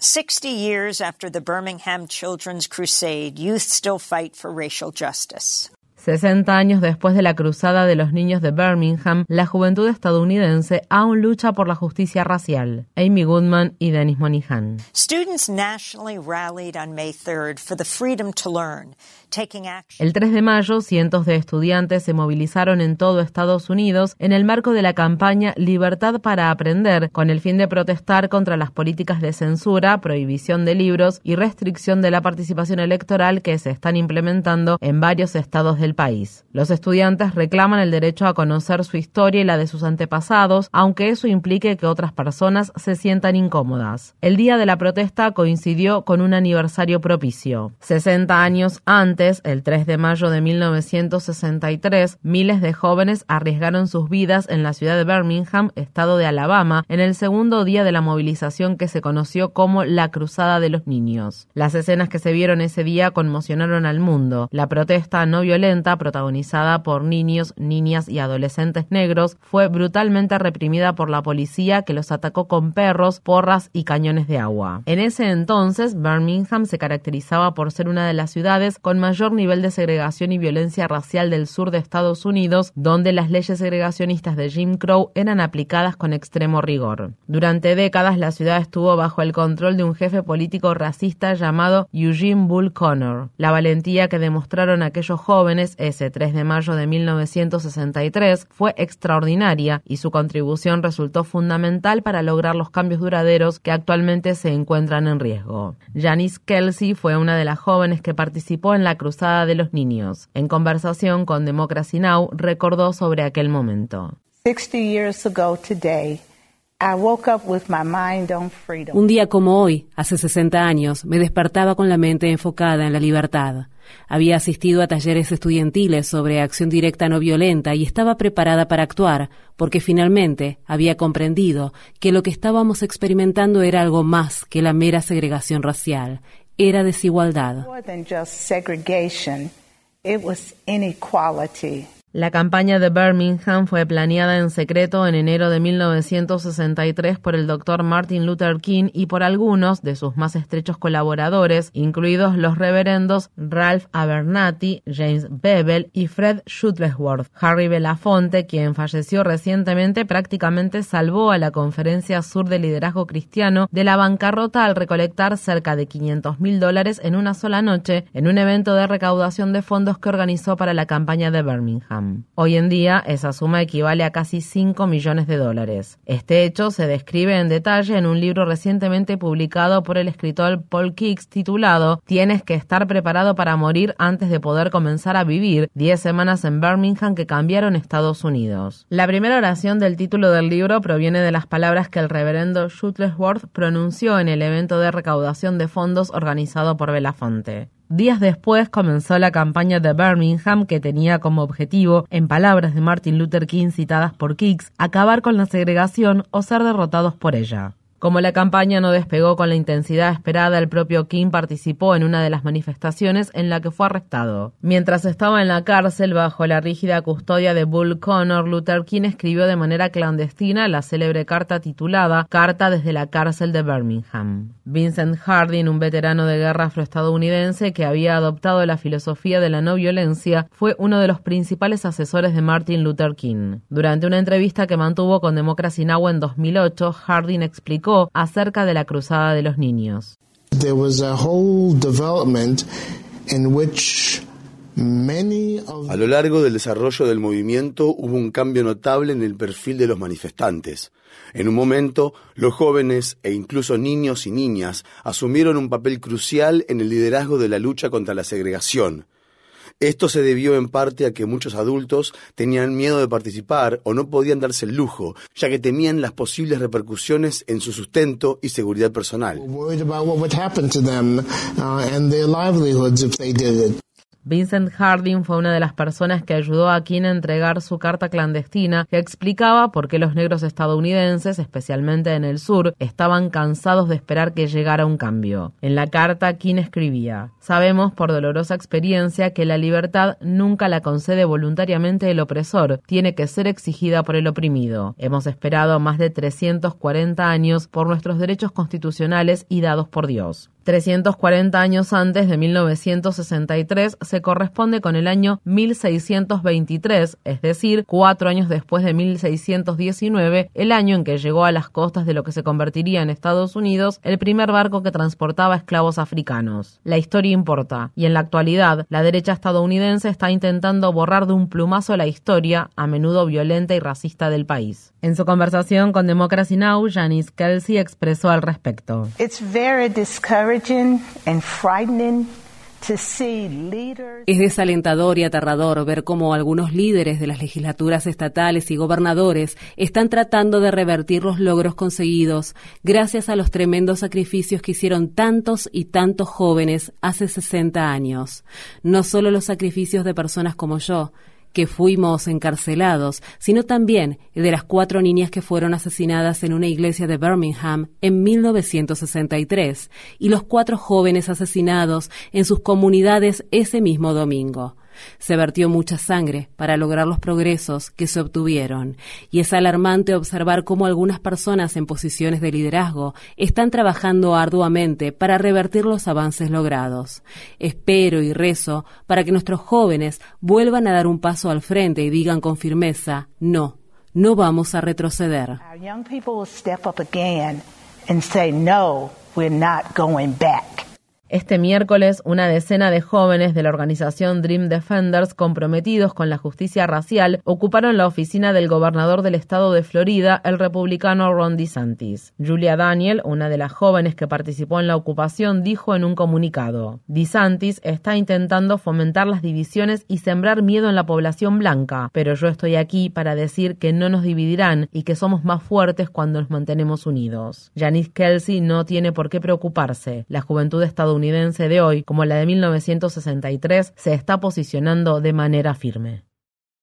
60 years after the Birmingham Children's Crusade, youth still fight for racial justice. 60 años después de la cruzada de los niños de Birmingham, la juventud estadounidense aún lucha por la justicia racial. Amy Goodman y Dennis Monihan. Students nationally rallied on May 3rd for the freedom to learn. El 3 de mayo, cientos de estudiantes se movilizaron en todo Estados Unidos en el marco de la campaña Libertad para Aprender, con el fin de protestar contra las políticas de censura, prohibición de libros y restricción de la participación electoral que se están implementando en varios estados del país. Los estudiantes reclaman el derecho a conocer su historia y la de sus antepasados, aunque eso implique que otras personas se sientan incómodas. El día de la protesta coincidió con un aniversario propicio. 60 años antes, el 3 de mayo de 1963, miles de jóvenes arriesgaron sus vidas en la ciudad de Birmingham, estado de Alabama, en el segundo día de la movilización que se conoció como la Cruzada de los Niños. Las escenas que se vieron ese día conmocionaron al mundo. La protesta no violenta protagonizada por niños, niñas y adolescentes negros, fue brutalmente reprimida por la policía que los atacó con perros, porras y cañones de agua. En ese entonces, Birmingham se caracterizaba por ser una de las ciudades con mayor nivel de segregación y violencia racial del sur de Estados Unidos, donde las leyes segregacionistas de Jim Crow eran aplicadas con extremo rigor. Durante décadas, la ciudad estuvo bajo el control de un jefe político racista llamado Eugene Bull Connor. La valentía que demostraron aquellos jóvenes ese 3 de mayo de 1963 fue extraordinaria y su contribución resultó fundamental para lograr los cambios duraderos que actualmente se encuentran en riesgo. Janice Kelsey fue una de las jóvenes que participó en la Cruzada de los Niños. En conversación con Democracy Now! recordó sobre aquel momento. Un día como hoy, hace 60 años, me despertaba con la mente enfocada en la libertad. Había asistido a talleres estudiantiles sobre acción directa no violenta y estaba preparada para actuar, porque finalmente había comprendido que lo que estábamos experimentando era algo más que la mera segregación racial, era desigualdad. La campaña de Birmingham fue planeada en secreto en enero de 1963 por el doctor Martin Luther King y por algunos de sus más estrechos colaboradores, incluidos los reverendos Ralph Abernathy, James Bevel y Fred Shuttlesworth. Harry Belafonte, quien falleció recientemente, prácticamente salvó a la Conferencia Sur de Liderazgo Cristiano de la bancarrota al recolectar cerca de 500 mil dólares en una sola noche en un evento de recaudación de fondos que organizó para la campaña de Birmingham. Hoy en día, esa suma equivale a casi 5 millones de dólares. Este hecho se describe en detalle en un libro recientemente publicado por el escritor Paul Kicks titulado Tienes que estar preparado para morir antes de poder comenzar a vivir 10 semanas en Birmingham que cambiaron Estados Unidos. La primera oración del título del libro proviene de las palabras que el reverendo Shuttlesworth pronunció en el evento de recaudación de fondos organizado por Belafonte. Días después comenzó la campaña de Birmingham que tenía como objetivo, en palabras de Martin Luther King citadas por Kicks, acabar con la segregación o ser derrotados por ella. Como la campaña no despegó con la intensidad esperada, el propio King participó en una de las manifestaciones en la que fue arrestado. Mientras estaba en la cárcel bajo la rígida custodia de Bull Connor, Luther King escribió de manera clandestina la célebre carta titulada Carta desde la cárcel de Birmingham. Vincent Harding, un veterano de guerra afroestadounidense que había adoptado la filosofía de la no violencia, fue uno de los principales asesores de Martin Luther King. Durante una entrevista que mantuvo con Democracy Now! en 2008, Harding explicó acerca de la Cruzada de los Niños. A lo largo del desarrollo del movimiento hubo un cambio notable en el perfil de los manifestantes. En un momento, los jóvenes e incluso niños y niñas asumieron un papel crucial en el liderazgo de la lucha contra la segregación. Esto se debió en parte a que muchos adultos tenían miedo de participar o no podían darse el lujo, ya que temían las posibles repercusiones en su sustento y seguridad personal. Vincent Harding fue una de las personas que ayudó a King a entregar su carta clandestina que explicaba por qué los negros estadounidenses, especialmente en el sur, estaban cansados de esperar que llegara un cambio. En la carta, King escribía: Sabemos por dolorosa experiencia que la libertad nunca la concede voluntariamente el opresor, tiene que ser exigida por el oprimido. Hemos esperado más de 340 años por nuestros derechos constitucionales y dados por Dios. 340 años antes de 1963 se corresponde con el año 1623, es decir, cuatro años después de 1619, el año en que llegó a las costas de lo que se convertiría en Estados Unidos el primer barco que transportaba esclavos africanos. La historia importa, y en la actualidad la derecha estadounidense está intentando borrar de un plumazo la historia, a menudo violenta y racista del país. En su conversación con Democracy Now, Janice Kelsey expresó al respecto. Es desalentador y aterrador ver cómo algunos líderes de las legislaturas estatales y gobernadores están tratando de revertir los logros conseguidos gracias a los tremendos sacrificios que hicieron tantos y tantos jóvenes hace 60 años. No solo los sacrificios de personas como yo, que fuimos encarcelados, sino también de las cuatro niñas que fueron asesinadas en una iglesia de Birmingham en 1963 y los cuatro jóvenes asesinados en sus comunidades ese mismo domingo. Se vertió mucha sangre para lograr los progresos que se obtuvieron, y es alarmante observar cómo algunas personas en posiciones de liderazgo están trabajando arduamente para revertir los avances logrados. Espero y rezo para que nuestros jóvenes vuelvan a dar un paso al frente y digan con firmeza, no, no vamos a retroceder. Este miércoles, una decena de jóvenes de la organización Dream Defenders comprometidos con la justicia racial ocuparon la oficina del gobernador del estado de Florida, el republicano Ron DeSantis. Julia Daniel, una de las jóvenes que participó en la ocupación, dijo en un comunicado: DeSantis está intentando fomentar las divisiones y sembrar miedo en la población blanca, pero yo estoy aquí para decir que no nos dividirán y que somos más fuertes cuando nos mantenemos unidos. Janice Kelsey no tiene por qué preocuparse. La juventud estadounidense estadounidense de hoy, como la de 1963, se está posicionando de manera firme.